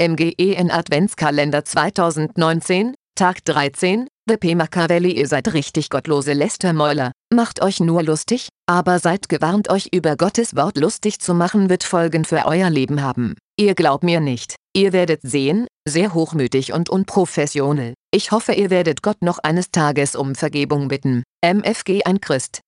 MGEN Adventskalender 2019, Tag 13, The P. Machiavelli Ihr seid richtig gottlose Lästermäuler, macht euch nur lustig, aber seid gewarnt euch über Gottes Wort lustig zu machen wird Folgen für euer Leben haben. Ihr glaubt mir nicht, ihr werdet sehen, sehr hochmütig und unprofessionell. Ich hoffe ihr werdet Gott noch eines Tages um Vergebung bitten. MFG ein Christ.